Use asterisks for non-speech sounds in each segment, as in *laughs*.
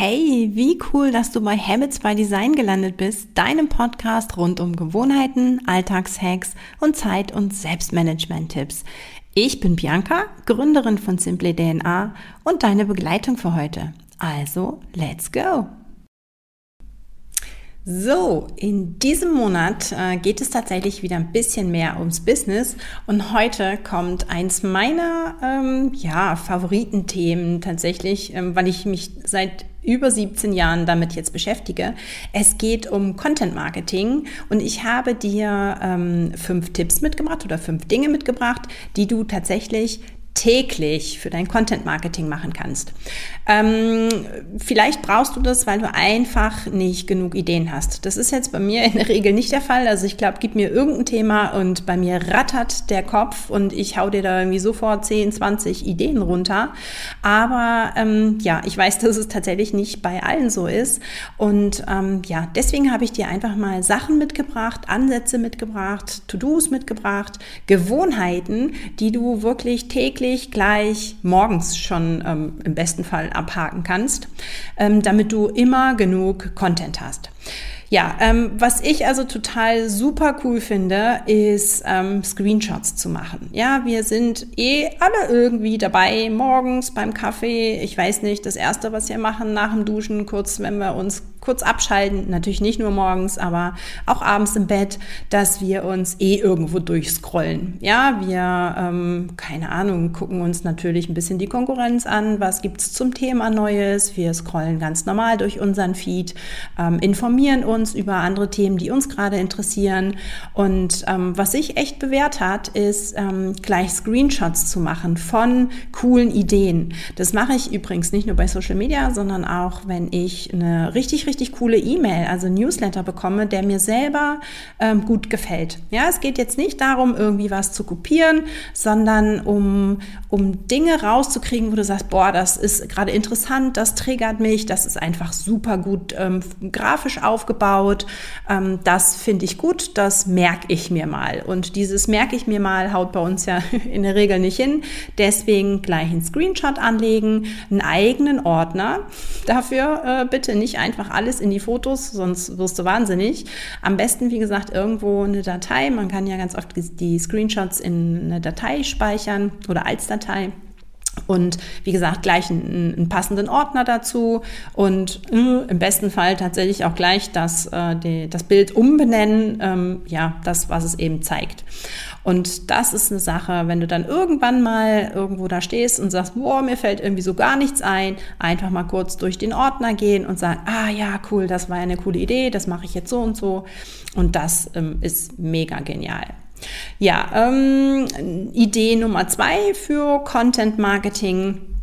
Hey, wie cool, dass du bei Habits by Design gelandet bist, deinem Podcast rund um Gewohnheiten, Alltagshacks und Zeit- und Selbstmanagement-Tipps. Ich bin Bianca, Gründerin von Simply DNA und deine Begleitung für heute. Also, let's go! So, in diesem Monat äh, geht es tatsächlich wieder ein bisschen mehr ums Business und heute kommt eins meiner ähm, ja, Favoritenthemen tatsächlich, ähm, weil ich mich seit über 17 Jahren damit jetzt beschäftige. Es geht um Content Marketing und ich habe dir ähm, fünf Tipps mitgebracht oder fünf Dinge mitgebracht, die du tatsächlich täglich für dein Content Marketing machen kannst. Ähm, vielleicht brauchst du das, weil du einfach nicht genug Ideen hast. Das ist jetzt bei mir in der Regel nicht der Fall. Also ich glaube, gib mir irgendein Thema und bei mir rattert der Kopf und ich hau dir da irgendwie sofort 10, 20 Ideen runter. Aber ähm, ja, ich weiß, dass es tatsächlich nicht bei allen so ist. Und ähm, ja, deswegen habe ich dir einfach mal Sachen mitgebracht, Ansätze mitgebracht, To-Dos mitgebracht, Gewohnheiten, die du wirklich täglich täglich gleich morgens schon ähm, im besten Fall abhaken kannst, ähm, damit du immer genug Content hast. Ja, ähm, was ich also total super cool finde, ist ähm, Screenshots zu machen. Ja, wir sind eh alle irgendwie dabei, morgens beim Kaffee. Ich weiß nicht, das Erste, was wir machen nach dem Duschen, kurz, wenn wir uns kurz abschalten, natürlich nicht nur morgens, aber auch abends im Bett, dass wir uns eh irgendwo durchscrollen. Ja, wir, ähm, keine Ahnung, gucken uns natürlich ein bisschen die Konkurrenz an, was gibt's zum Thema Neues, wir scrollen ganz normal durch unseren Feed, ähm, informieren uns über andere Themen, die uns gerade interessieren und ähm, was sich echt bewährt hat, ist ähm, gleich Screenshots zu machen von coolen Ideen. Das mache ich übrigens nicht nur bei Social Media, sondern auch, wenn ich eine richtig richtig coole E-Mail, also Newsletter bekomme, der mir selber ähm, gut gefällt. Ja, es geht jetzt nicht darum, irgendwie was zu kopieren, sondern um, um Dinge rauszukriegen, wo du sagst, boah, das ist gerade interessant, das triggert mich, das ist einfach super gut ähm, grafisch aufgebaut, ähm, das finde ich gut, das merke ich mir mal. Und dieses merke ich mir mal haut bei uns ja *laughs* in der Regel nicht hin. Deswegen gleich einen Screenshot anlegen, einen eigenen Ordner. Dafür äh, bitte nicht einfach alles in die Fotos, sonst wirst du wahnsinnig. Am besten, wie gesagt, irgendwo eine Datei. Man kann ja ganz oft die Screenshots in eine Datei speichern oder als Datei. Und wie gesagt, gleich einen, einen passenden Ordner dazu und äh, im besten Fall tatsächlich auch gleich das, äh, die, das Bild umbenennen, ähm, ja, das, was es eben zeigt. Und das ist eine Sache, wenn du dann irgendwann mal irgendwo da stehst und sagst, boah, mir fällt irgendwie so gar nichts ein, einfach mal kurz durch den Ordner gehen und sagen, ah ja, cool, das war eine coole Idee, das mache ich jetzt so und so. Und das ähm, ist mega genial. Ja, ähm, Idee Nummer zwei für Content Marketing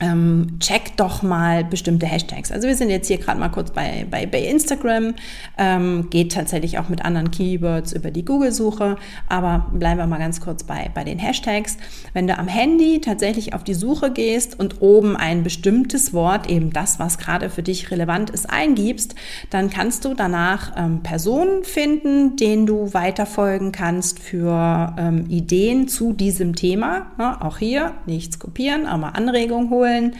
ähm, check doch mal bestimmte Hashtags. Also wir sind jetzt hier gerade mal kurz bei, bei, bei Instagram, ähm, geht tatsächlich auch mit anderen Keywords über die Google-Suche, aber bleiben wir mal ganz kurz bei, bei den Hashtags. Wenn du am Handy tatsächlich auf die Suche gehst und oben ein bestimmtes Wort, eben das, was gerade für dich relevant ist, eingibst, dann kannst du danach ähm, Personen finden, denen du weiterfolgen kannst für ähm, Ideen zu diesem Thema. Ja, auch hier nichts kopieren, aber Anregungen holen holen.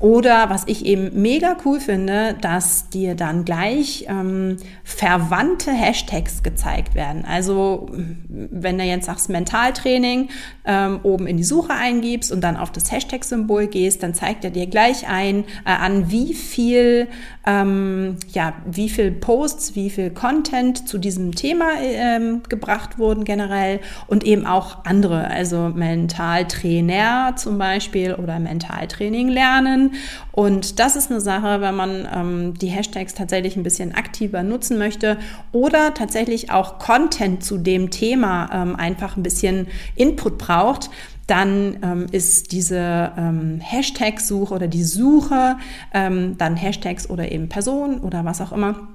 Oder was ich eben mega cool finde, dass dir dann gleich ähm, verwandte Hashtags gezeigt werden. Also wenn du jetzt sagst Mentaltraining, ähm, oben in die Suche eingibst und dann auf das Hashtag-Symbol gehst, dann zeigt er dir gleich ein, äh, an, wie viel, ähm, ja, wie viel Posts, wie viel Content zu diesem Thema ähm, gebracht wurden generell und eben auch andere, also Mentaltrainer zum Beispiel oder Mentaltrainer Training lernen. Und das ist eine Sache, wenn man ähm, die Hashtags tatsächlich ein bisschen aktiver nutzen möchte oder tatsächlich auch Content zu dem Thema ähm, einfach ein bisschen Input braucht, dann ähm, ist diese ähm, Hashtag-Suche oder die Suche, ähm, dann Hashtags oder eben Personen oder was auch immer,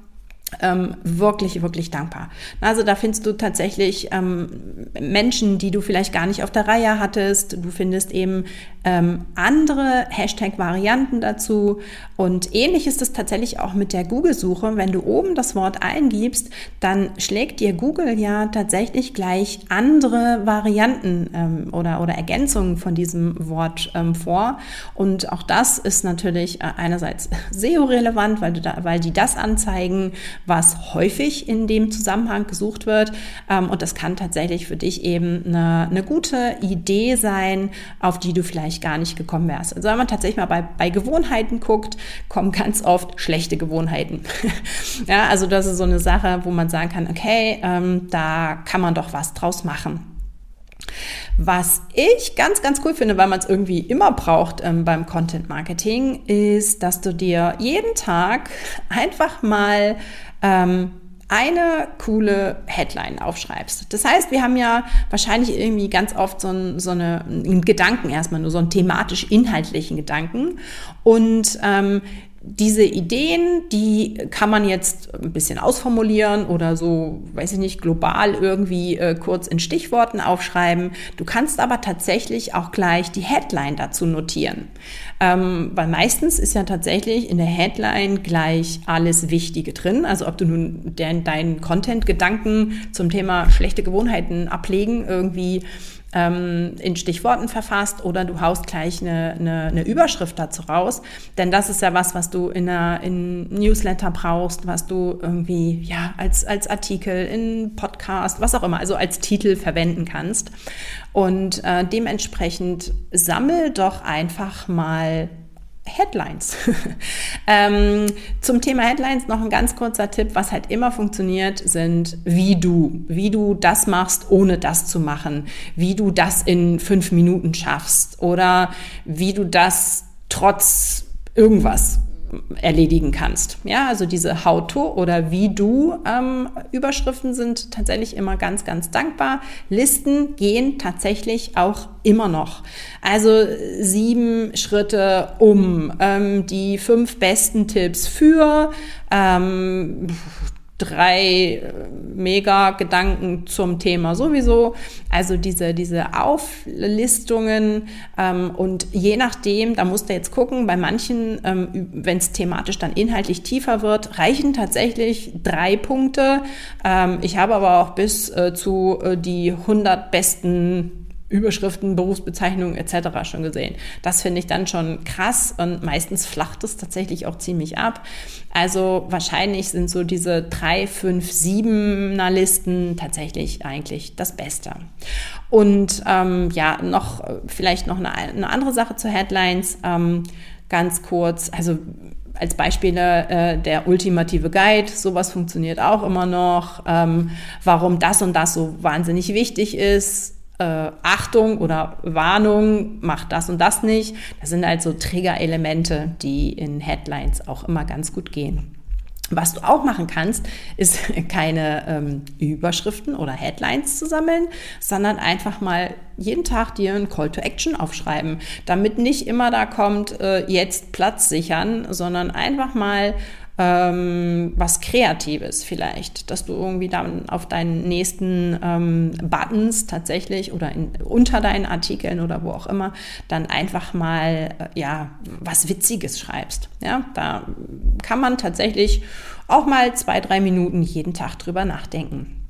ähm, wirklich, wirklich dankbar. Also da findest du tatsächlich ähm, Menschen, die du vielleicht gar nicht auf der Reihe hattest. Du findest eben ähm, andere Hashtag-Varianten dazu. Und ähnlich ist es tatsächlich auch mit der Google-Suche. Wenn du oben das Wort eingibst, dann schlägt dir Google ja tatsächlich gleich andere Varianten ähm, oder, oder Ergänzungen von diesem Wort ähm, vor. Und auch das ist natürlich äh, einerseits *laughs* SEO-relevant, weil, weil die das anzeigen, was häufig in dem Zusammenhang gesucht wird. Ähm, und das kann tatsächlich für dich eben eine, eine gute Idee sein, auf die du vielleicht gar nicht gekommen wärst. Also wenn man tatsächlich mal bei, bei Gewohnheiten guckt, kommen ganz oft schlechte Gewohnheiten. *laughs* ja, also das ist so eine Sache, wo man sagen kann, okay, ähm, da kann man doch was draus machen. Was ich ganz, ganz cool finde, weil man es irgendwie immer braucht ähm, beim Content Marketing, ist, dass du dir jeden Tag einfach mal ähm, eine coole Headline aufschreibst. Das heißt, wir haben ja wahrscheinlich irgendwie ganz oft so, ein, so eine, einen Gedanken erstmal, nur so einen thematisch-inhaltlichen Gedanken. Und ähm, diese Ideen, die kann man jetzt ein bisschen ausformulieren oder so, weiß ich nicht, global irgendwie äh, kurz in Stichworten aufschreiben. Du kannst aber tatsächlich auch gleich die Headline dazu notieren. Ähm, weil meistens ist ja tatsächlich in der Headline gleich alles Wichtige drin. Also ob du nun deinen Content-Gedanken zum Thema schlechte Gewohnheiten ablegen irgendwie ähm, in Stichworten verfasst oder du haust gleich eine, eine, eine, Überschrift dazu raus. Denn das ist ja was, was du in einer in Newsletter brauchst, was du irgendwie ja als, als Artikel, in Podcast, was auch immer, also als Titel verwenden kannst. Und äh, dementsprechend sammel doch einfach mal Headlines. *laughs* ähm, zum Thema Headlines noch ein ganz kurzer Tipp, was halt immer funktioniert, sind wie du, wie du das machst, ohne das zu machen, wie du das in fünf Minuten schaffst. Oder wie du das trotz irgendwas erledigen kannst. Ja, also diese How-to oder wie du ähm, Überschriften sind tatsächlich immer ganz, ganz dankbar. Listen gehen tatsächlich auch immer noch. Also sieben Schritte um, ähm, die fünf besten Tipps für, ähm, drei äh, Mega-Gedanken zum Thema sowieso. Also diese, diese Auflistungen ähm, und je nachdem, da musst du jetzt gucken, bei manchen, ähm, wenn es thematisch dann inhaltlich tiefer wird, reichen tatsächlich drei Punkte. Ähm, ich habe aber auch bis äh, zu äh, die 100 besten Überschriften, Berufsbezeichnungen etc. schon gesehen. Das finde ich dann schon krass und meistens flacht es tatsächlich auch ziemlich ab. Also wahrscheinlich sind so diese drei, fünf, siebener Listen tatsächlich eigentlich das Beste. Und ähm, ja, noch vielleicht noch eine, eine, andere Sache zu Headlines. Ähm, ganz kurz, also als Beispiele äh, der ultimative Guide, sowas funktioniert auch immer noch. Ähm, warum das und das so wahnsinnig wichtig ist, äh, Achtung oder Warnung, macht das und das nicht. Das sind halt so Triggerelemente, die in Headlines auch immer ganz gut gehen. Was du auch machen kannst, ist *laughs* keine ähm, Überschriften oder Headlines zu sammeln, sondern einfach mal jeden Tag dir ein Call to Action aufschreiben, damit nicht immer da kommt, äh, jetzt Platz sichern, sondern einfach mal ähm, was Kreatives vielleicht, dass du irgendwie dann auf deinen nächsten ähm, Buttons tatsächlich oder in, unter deinen Artikeln oder wo auch immer dann einfach mal äh, ja was Witziges schreibst. Ja, da kann man tatsächlich auch mal zwei drei Minuten jeden Tag drüber nachdenken.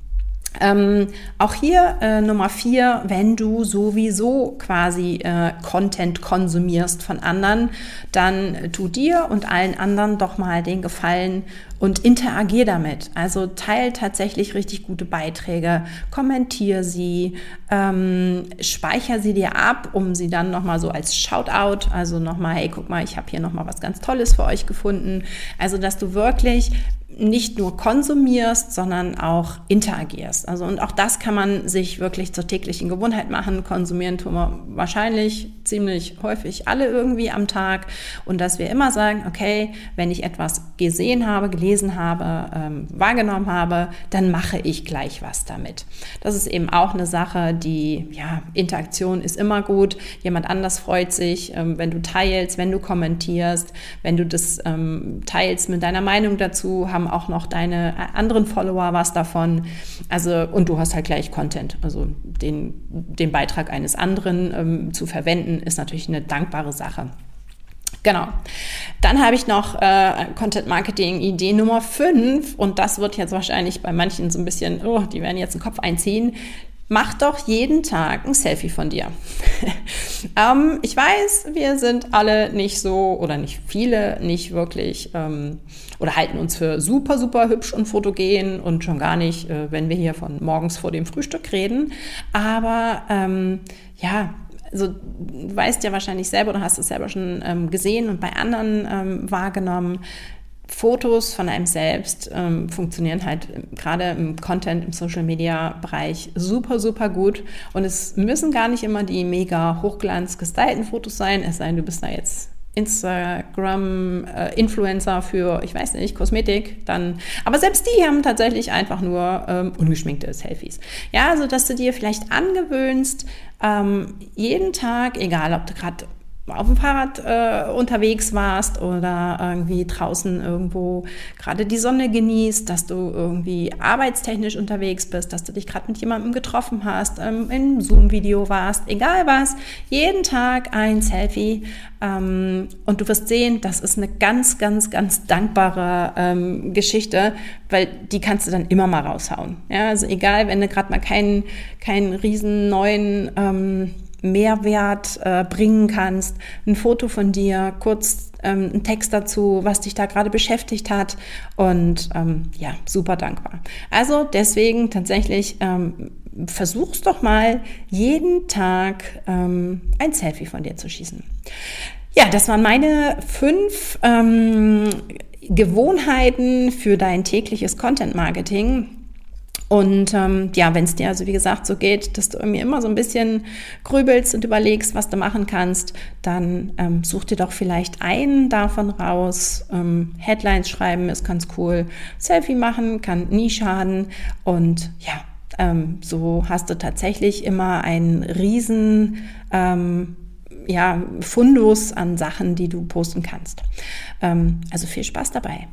Ähm, auch hier äh, Nummer vier, wenn du sowieso quasi äh, Content konsumierst von anderen, dann tu dir und allen anderen doch mal den Gefallen und interagier damit. Also teil tatsächlich richtig gute Beiträge, kommentier sie, ähm, speicher sie dir ab, um sie dann nochmal so als Shoutout, also nochmal, hey, guck mal, ich habe hier nochmal was ganz Tolles für euch gefunden. Also, dass du wirklich nicht nur konsumierst, sondern auch interagierst. Also und auch das kann man sich wirklich zur täglichen Gewohnheit machen. Konsumieren tun wir wahrscheinlich ziemlich häufig alle irgendwie am Tag und dass wir immer sagen, okay, wenn ich etwas gesehen habe, gelesen habe, ähm, wahrgenommen habe, dann mache ich gleich was damit. Das ist eben auch eine Sache, die, ja, Interaktion ist immer gut. Jemand anders freut sich, ähm, wenn du teilst, wenn du kommentierst, wenn du das ähm, teilst mit deiner Meinung dazu, haben auch noch deine anderen Follower was davon. Also, und du hast halt gleich Content. Also den, den Beitrag eines anderen ähm, zu verwenden, ist natürlich eine dankbare Sache. Genau. Dann habe ich noch äh, Content Marketing Idee Nummer 5 und das wird jetzt wahrscheinlich bei manchen so ein bisschen, oh, die werden jetzt den Kopf einziehen. Mach doch jeden Tag ein Selfie von dir. *laughs* ähm, ich weiß, wir sind alle nicht so oder nicht viele nicht wirklich ähm, oder halten uns für super, super hübsch und fotogen und schon gar nicht, äh, wenn wir hier von morgens vor dem Frühstück reden. Aber ähm, ja, also du weißt ja wahrscheinlich selber oder hast es selber schon ähm, gesehen und bei anderen ähm, wahrgenommen, Fotos von einem selbst ähm, funktionieren halt gerade im Content, im Social Media Bereich super, super gut. Und es müssen gar nicht immer die mega hochglanz gestylten Fotos sein, es sei denn, du bist da jetzt Instagram-Influencer äh, für, ich weiß nicht, Kosmetik, dann, aber selbst die haben tatsächlich einfach nur ähm, ungeschminkte Selfies. Ja, also dass du dir vielleicht angewöhnst, ähm, jeden Tag, egal ob du gerade auf dem Fahrrad äh, unterwegs warst oder irgendwie draußen irgendwo gerade die Sonne genießt, dass du irgendwie arbeitstechnisch unterwegs bist, dass du dich gerade mit jemandem getroffen hast, ähm, im Zoom-Video warst, egal was, jeden Tag ein Selfie ähm, und du wirst sehen, das ist eine ganz, ganz, ganz dankbare ähm, Geschichte, weil die kannst du dann immer mal raushauen. Ja, also egal, wenn du gerade mal keinen, keinen riesen neuen ähm, Mehrwert äh, bringen kannst. Ein Foto von dir, kurz ähm, ein Text dazu, was dich da gerade beschäftigt hat und ähm, ja, super dankbar. Also deswegen tatsächlich ähm, versuch's doch mal jeden Tag ähm, ein Selfie von dir zu schießen. Ja, das waren meine fünf ähm, Gewohnheiten für dein tägliches Content Marketing. Und ähm, ja, wenn es dir also wie gesagt so geht, dass du irgendwie immer so ein bisschen grübelst und überlegst, was du machen kannst, dann ähm, such dir doch vielleicht einen davon raus. Ähm, Headlines schreiben ist ganz cool. Selfie machen kann nie schaden. Und ja, ähm, so hast du tatsächlich immer einen riesen ähm, ja, Fundus an Sachen, die du posten kannst. Ähm, also viel Spaß dabei.